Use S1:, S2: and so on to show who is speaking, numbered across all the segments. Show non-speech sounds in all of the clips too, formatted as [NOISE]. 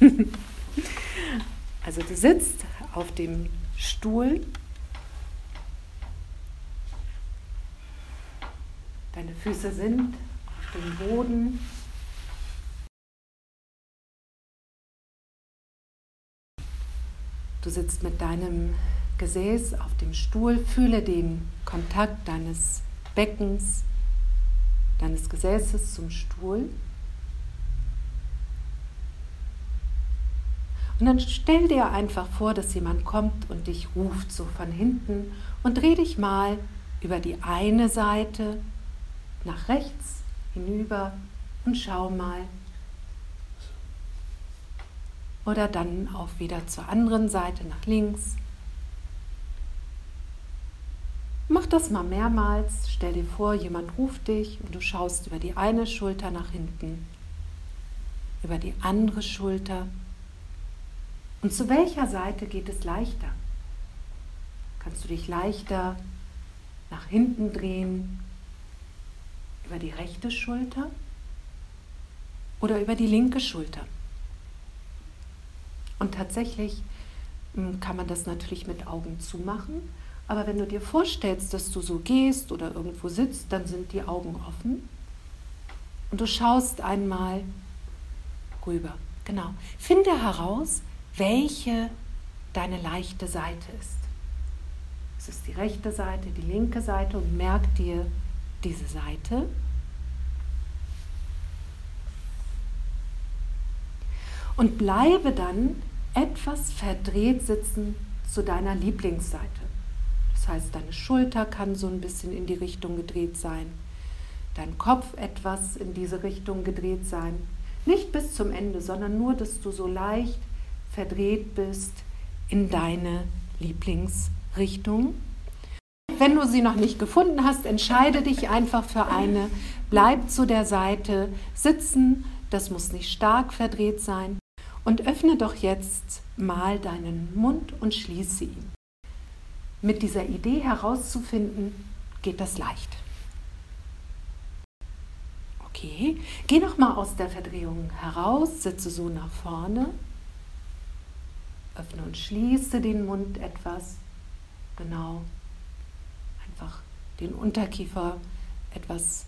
S1: [LAUGHS] also du sitzt auf dem Stuhl. Deine Füße sind auf dem Boden. Du sitzt mit deinem Gesäß auf dem Stuhl, fühle den Kontakt deines Beckens, deines Gesäßes zum Stuhl. Und dann stell dir einfach vor, dass jemand kommt und dich ruft so von hinten und dreh dich mal über die eine Seite nach rechts hinüber und schau mal, oder dann auch wieder zur anderen Seite nach links. Mach das mal mehrmals. Stell dir vor, jemand ruft dich und du schaust über die eine Schulter nach hinten, über die andere Schulter. Und zu welcher Seite geht es leichter? Kannst du dich leichter nach hinten drehen, über die rechte Schulter oder über die linke Schulter? Und tatsächlich hm, kann man das natürlich mit Augen zumachen. Aber wenn du dir vorstellst, dass du so gehst oder irgendwo sitzt, dann sind die Augen offen. Und du schaust einmal rüber. Genau. Finde heraus, welche deine leichte Seite ist. Es ist die rechte Seite, die linke Seite und merk dir diese Seite. Und bleibe dann etwas verdreht sitzen zu deiner Lieblingsseite. Das heißt, deine Schulter kann so ein bisschen in die Richtung gedreht sein, dein Kopf etwas in diese Richtung gedreht sein. Nicht bis zum Ende, sondern nur, dass du so leicht verdreht bist in deine Lieblingsrichtung. Wenn du sie noch nicht gefunden hast, entscheide dich einfach für eine. Bleib zu der Seite sitzen. Das muss nicht stark verdreht sein. Und öffne doch jetzt mal deinen Mund und schließe ihn. Mit dieser Idee herauszufinden, geht das leicht. Okay, geh noch mal aus der Verdrehung heraus, sitze so nach vorne. Öffne und schließe den Mund etwas. Genau. Einfach den Unterkiefer etwas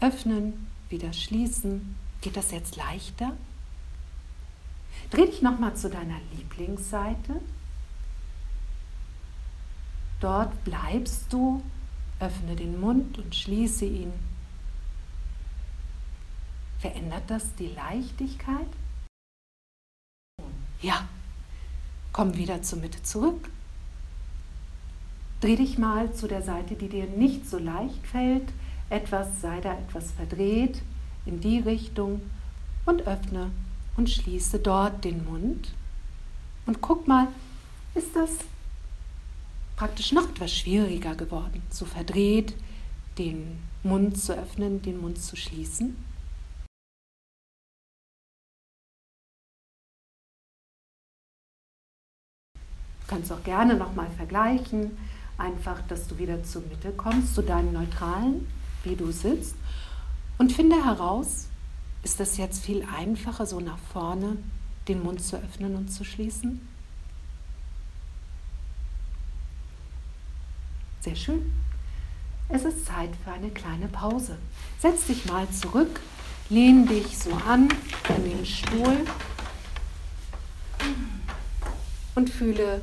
S1: öffnen, wieder schließen. Geht das jetzt leichter? Dreh dich nochmal zu deiner Lieblingsseite. Dort bleibst du, öffne den Mund und schließe ihn. Verändert das die Leichtigkeit? Ja, komm wieder zur Mitte zurück. Dreh dich mal zu der Seite, die dir nicht so leicht fällt. Etwas, sei da etwas verdreht in die Richtung und öffne und schließe dort den Mund und guck mal, ist das praktisch noch etwas schwieriger geworden, so verdreht den Mund zu öffnen, den Mund zu schließen. Kannst auch gerne nochmal vergleichen, einfach, dass du wieder zur Mitte kommst, zu deinem neutralen, wie du sitzt und finde heraus, ist das jetzt viel einfacher, so nach vorne den Mund zu öffnen und zu schließen? Sehr schön. Es ist Zeit für eine kleine Pause. Setz dich mal zurück, lehn dich so an an den Stuhl und fühle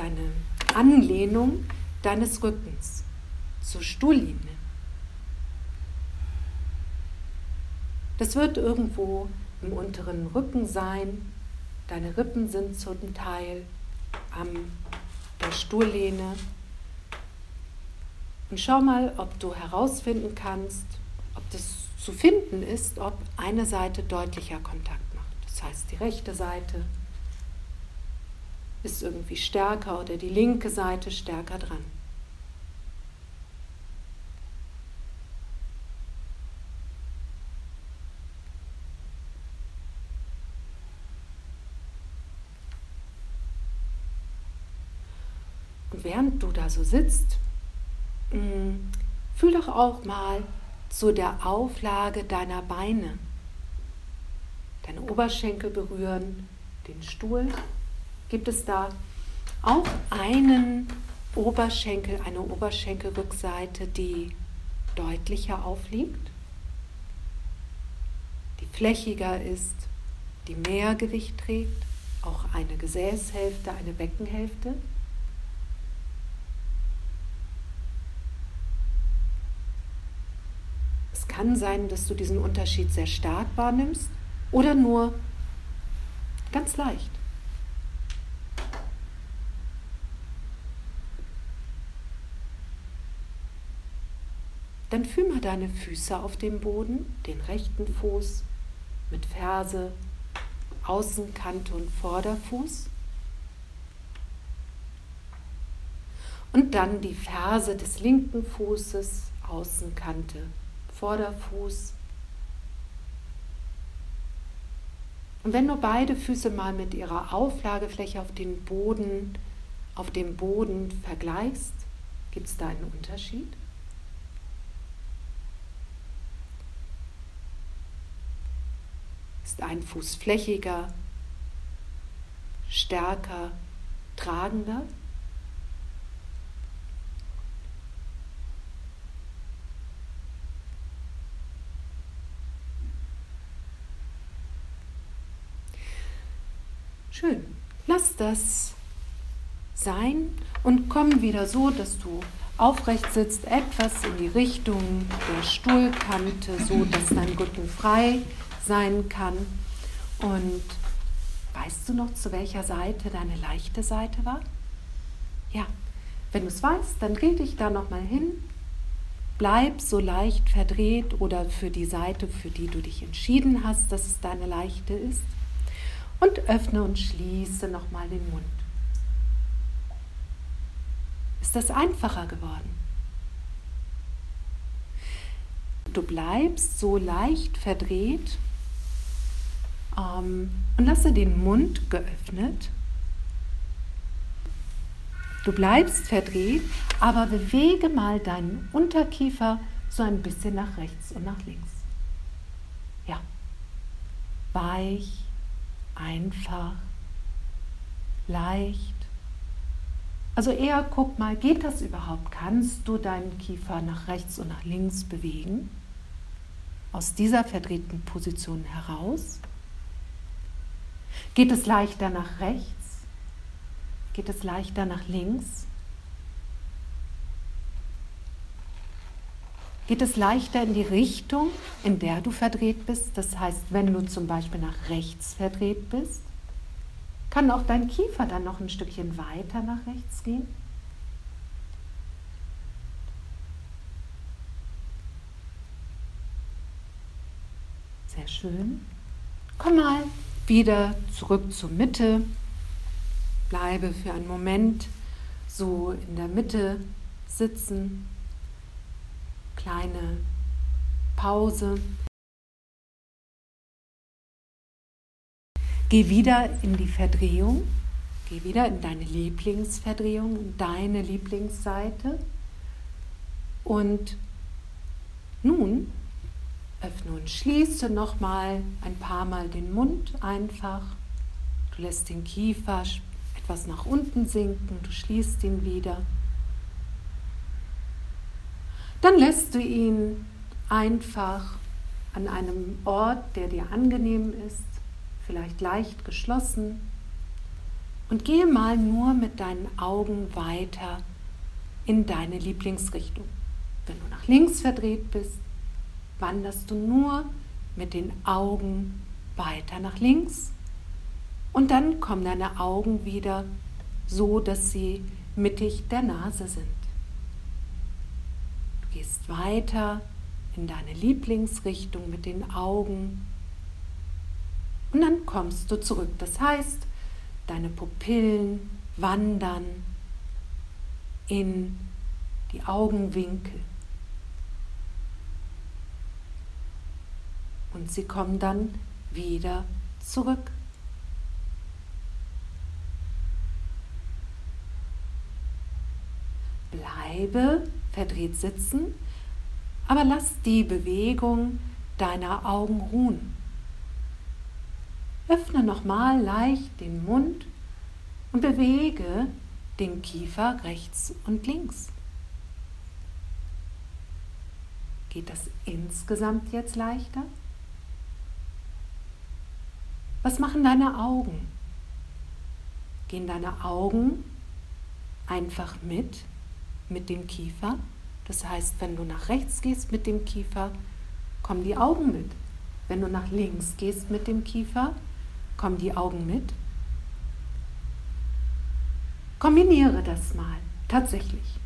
S1: deine Anlehnung deines Rückens zur Stuhllinie. Das wird irgendwo im unteren Rücken sein. Deine Rippen sind zum Teil an der Stuhllehne. Und schau mal, ob du herausfinden kannst, ob das zu finden ist, ob eine Seite deutlicher Kontakt macht. Das heißt, die rechte Seite ist irgendwie stärker oder die linke Seite stärker dran. während du da so sitzt, mm, fühl doch auch mal zu der Auflage deiner Beine. deine Oberschenkel berühren, den Stuhl. Gibt es da auch einen Oberschenkel, eine Oberschenkelrückseite, die deutlicher aufliegt, die flächiger ist, die mehr Gewicht trägt, auch eine Gesäßhälfte, eine Beckenhälfte. Es kann sein, dass du diesen Unterschied sehr stark wahrnimmst oder nur ganz leicht. Dann fühl mal deine Füße auf dem Boden, den rechten Fuß mit Ferse, Außenkante und Vorderfuß. Und dann die Ferse des linken Fußes, Außenkante, Vorderfuß. Und wenn du beide Füße mal mit ihrer Auflagefläche auf den Boden, auf dem Boden vergleichst, gibt es da einen Unterschied? Ist ein Fuß flächiger, stärker, tragender. Schön. Lass das sein und komm wieder so, dass du aufrecht sitzt, etwas in die Richtung der Stuhlkante, so dass dein Rücken frei ist sein kann. Und weißt du noch, zu welcher Seite deine leichte Seite war? Ja, wenn du es weißt, dann dreh dich da nochmal hin. Bleib so leicht verdreht oder für die Seite, für die du dich entschieden hast, dass es deine leichte ist. Und öffne und schließe nochmal den Mund. Ist das einfacher geworden? Du bleibst so leicht verdreht und lasse den Mund geöffnet. Du bleibst verdreht, aber bewege mal deinen Unterkiefer so ein bisschen nach rechts und nach links. Ja, weich, einfach, leicht. Also eher guck mal, geht das überhaupt? Kannst du deinen Kiefer nach rechts und nach links bewegen? Aus dieser verdrehten Position heraus? Geht es leichter nach rechts? Geht es leichter nach links? Geht es leichter in die Richtung, in der du verdreht bist? Das heißt, wenn du zum Beispiel nach rechts verdreht bist, kann auch dein Kiefer dann noch ein Stückchen weiter nach rechts gehen? Sehr schön. Komm mal wieder zurück zur Mitte. Bleibe für einen Moment so in der Mitte sitzen. Kleine Pause. Geh wieder in die Verdrehung. Geh wieder in deine Lieblingsverdrehung, in deine Lieblingsseite. Und nun Öffne und schließe nochmal ein paar Mal den Mund einfach. Du lässt den Kiefer etwas nach unten sinken, du schließt ihn wieder. Dann lässt du ihn einfach an einem Ort, der dir angenehm ist, vielleicht leicht geschlossen. Und gehe mal nur mit deinen Augen weiter in deine Lieblingsrichtung. Wenn du nach links verdreht bist, wanderst du nur mit den Augen weiter nach links und dann kommen deine Augen wieder so, dass sie mittig der Nase sind. Du gehst weiter in deine Lieblingsrichtung mit den Augen und dann kommst du zurück. Das heißt, deine Pupillen wandern in die Augenwinkel. Und sie kommen dann wieder zurück. Bleibe verdreht sitzen, aber lass die Bewegung deiner Augen ruhen. öffne nochmal leicht den Mund und bewege den Kiefer rechts und links. Geht das insgesamt jetzt leichter? Was machen deine Augen? Gehen deine Augen einfach mit, mit dem Kiefer? Das heißt, wenn du nach rechts gehst mit dem Kiefer, kommen die Augen mit. Wenn du nach links gehst mit dem Kiefer, kommen die Augen mit. Kombiniere das mal, tatsächlich.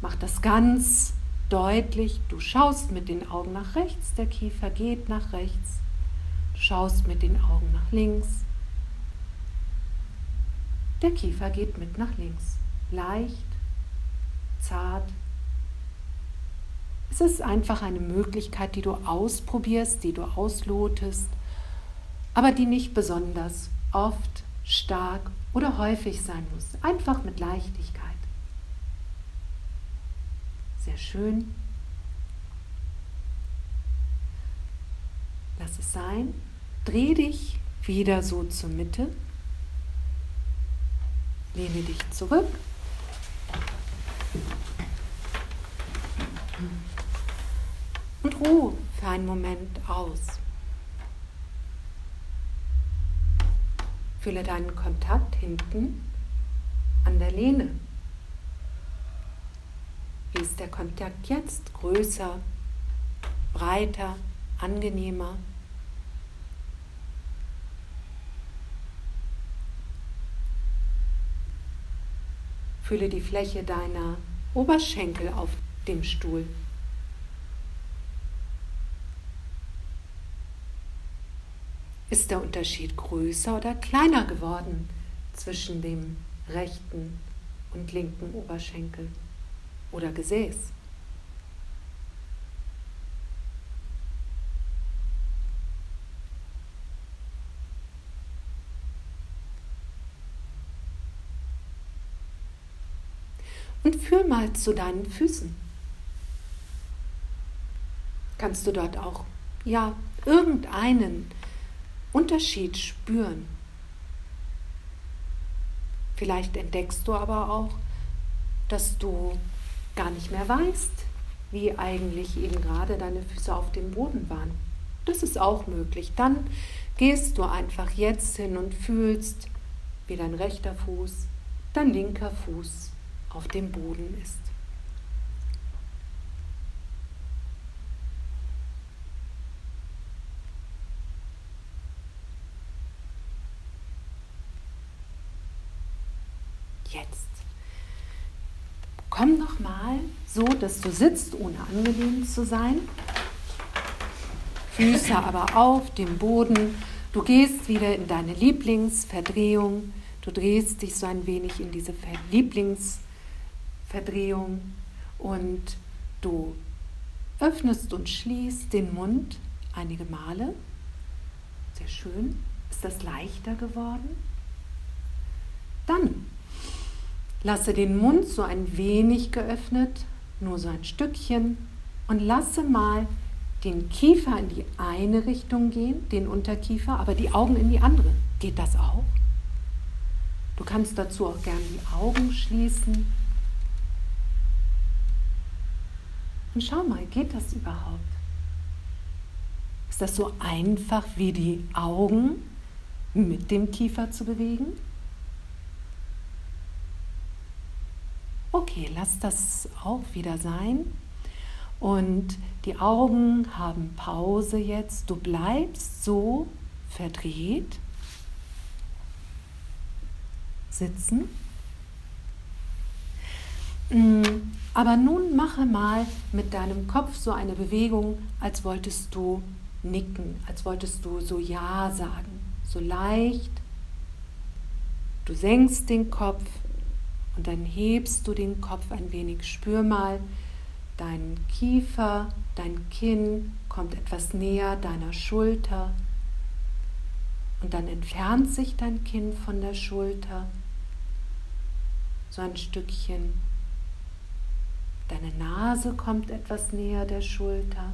S1: Mach das ganz deutlich. Du schaust mit den Augen nach rechts, der Kiefer geht nach rechts. Schaust mit den Augen nach links. Der Kiefer geht mit nach links. Leicht, zart. Es ist einfach eine Möglichkeit, die du ausprobierst, die du auslotest, aber die nicht besonders oft, stark oder häufig sein muss. Einfach mit Leichtigkeit. Sehr schön. Lass es sein. Dreh dich wieder so zur Mitte. Lehne dich zurück. Und ruhe für einen Moment aus. Fühle deinen Kontakt hinten an der Lehne. Wie ist der Kontakt jetzt? Größer, breiter, angenehmer? Fühle die Fläche deiner Oberschenkel auf dem Stuhl. Ist der Unterschied größer oder kleiner geworden zwischen dem rechten und linken Oberschenkel oder Gesäß? Und führ mal zu deinen Füßen. Kannst du dort auch, ja, irgendeinen Unterschied spüren. Vielleicht entdeckst du aber auch, dass du gar nicht mehr weißt, wie eigentlich eben gerade deine Füße auf dem Boden waren. Das ist auch möglich. Dann gehst du einfach jetzt hin und fühlst, wie dein rechter Fuß, dein linker Fuß auf dem Boden ist. jetzt. Komm noch mal so, dass du sitzt, ohne angelehnt zu sein. Füße aber auf dem Boden. Du gehst wieder in deine Lieblingsverdrehung. Du drehst dich so ein wenig in diese Lieblingsverdrehung und du öffnest und schließt den Mund einige Male. Sehr schön. Ist das leichter geworden? Dann Lasse den Mund so ein wenig geöffnet, nur so ein Stückchen, und lasse mal den Kiefer in die eine Richtung gehen, den Unterkiefer, aber die Augen in die andere. Geht das auch? Du kannst dazu auch gern die Augen schließen. Und schau mal, geht das überhaupt? Ist das so einfach wie die Augen mit dem Kiefer zu bewegen? Okay, lass das auch wieder sein. Und die Augen haben Pause jetzt. Du bleibst so verdreht sitzen. Mm, aber nun mache mal mit deinem Kopf so eine Bewegung, als wolltest du nicken, als wolltest du so Ja sagen, so leicht. Du senkst den Kopf und dann hebst du den Kopf ein wenig. Spür mal, dein Kiefer, dein Kinn kommt etwas näher deiner Schulter. Und dann entfernt sich dein Kinn von der Schulter. So ein Stückchen. Deine Nase kommt etwas näher der Schulter.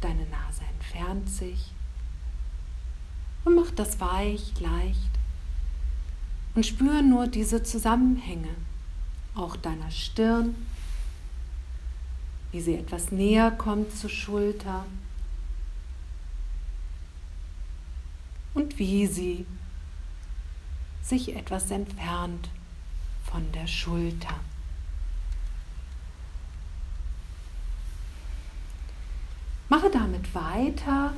S1: Deine Nase entfernt sich. Und mach das weich, leicht. Und spür nur diese Zusammenhänge, auch deiner Stirn, wie sie etwas näher kommt zur Schulter und wie sie sich etwas entfernt von der Schulter. Mache damit weiter,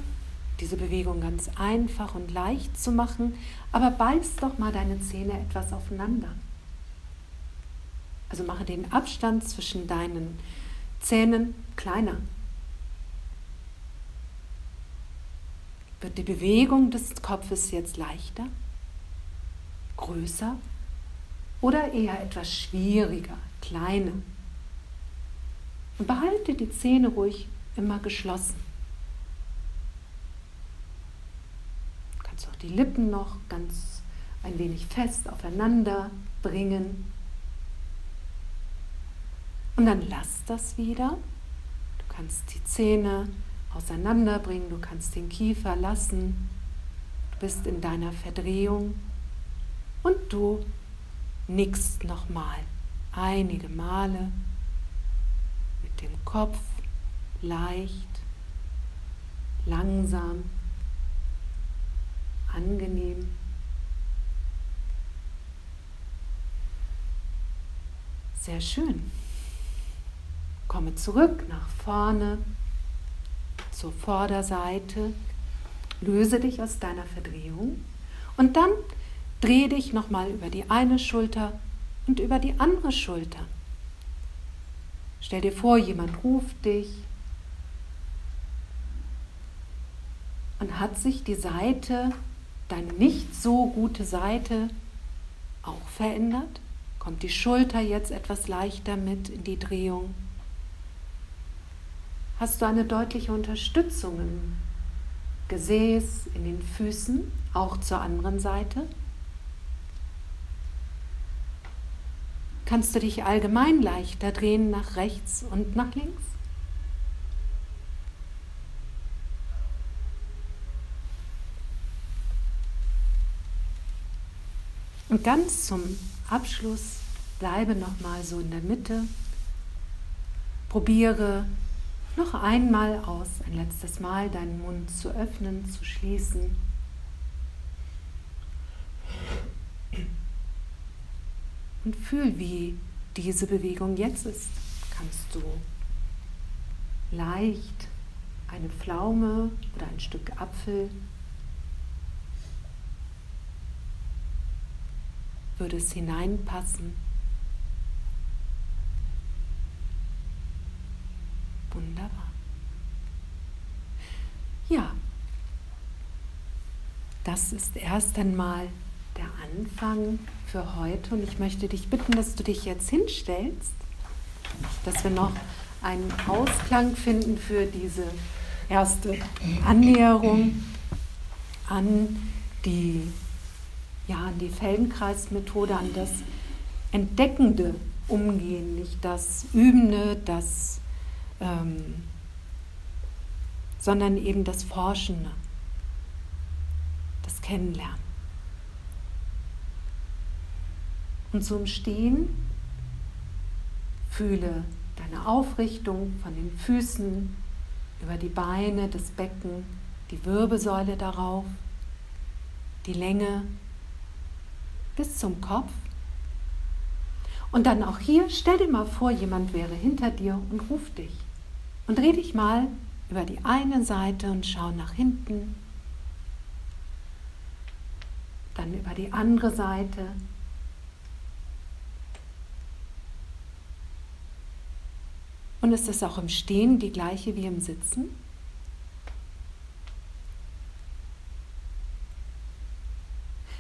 S1: diese Bewegung ganz einfach und leicht zu machen, aber beiß doch mal deine Zähne etwas aufeinander. Also mache den Abstand zwischen deinen Zähnen kleiner. Wird die Bewegung des Kopfes jetzt leichter, größer oder eher etwas schwieriger, kleiner? Und behalte die Zähne ruhig immer geschlossen. Du kannst auch die Lippen noch ganz ein wenig fest aufeinander bringen. Und dann lass das wieder. Du kannst die Zähne auseinanderbringen, du kannst den Kiefer lassen, du bist in deiner Verdrehung und du nickst nochmal einige Male mit dem Kopf leicht, langsam, angenehm. Sehr schön. Komme zurück nach vorne zur Vorderseite, löse dich aus deiner Verdrehung und dann dreh dich nochmal über die eine Schulter und über die andere Schulter. Stell dir vor, jemand ruft dich und hat sich die Seite, deine nicht so gute Seite, auch verändert? Kommt die Schulter jetzt etwas leichter mit in die Drehung? hast du eine deutliche Unterstützung im Gesäß, in den Füßen, auch zur anderen Seite. Kannst du dich allgemein leichter drehen nach rechts und nach links? Und ganz zum Abschluss bleibe noch mal so in der Mitte. Probiere noch einmal aus, ein letztes Mal deinen Mund zu öffnen, zu schließen. Und fühl, wie diese Bewegung jetzt ist. Kannst du leicht eine Pflaume oder ein Stück Apfel würde es hineinpassen Wunderbar. Ja, das ist erst einmal der Anfang für heute und ich möchte dich bitten, dass du dich jetzt hinstellst, dass wir noch einen Ausklang finden für diese erste Annäherung an die, ja, an die Feldenkreismethode, an das entdeckende Umgehen, nicht das Übende, das ähm, sondern eben das Forschende, das Kennenlernen. Und zum Stehen fühle deine Aufrichtung von den Füßen über die Beine, das Becken, die Wirbelsäule darauf, die Länge bis zum Kopf. Und dann auch hier, stell dir mal vor, jemand wäre hinter dir und ruft dich. Und dreh dich mal über die eine Seite und schau nach hinten. Dann über die andere Seite. Und ist es auch im Stehen die gleiche wie im Sitzen?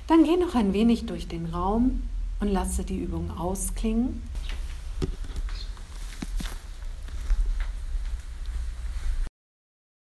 S1: Dann geh noch ein wenig durch den Raum und lasse die Übung ausklingen.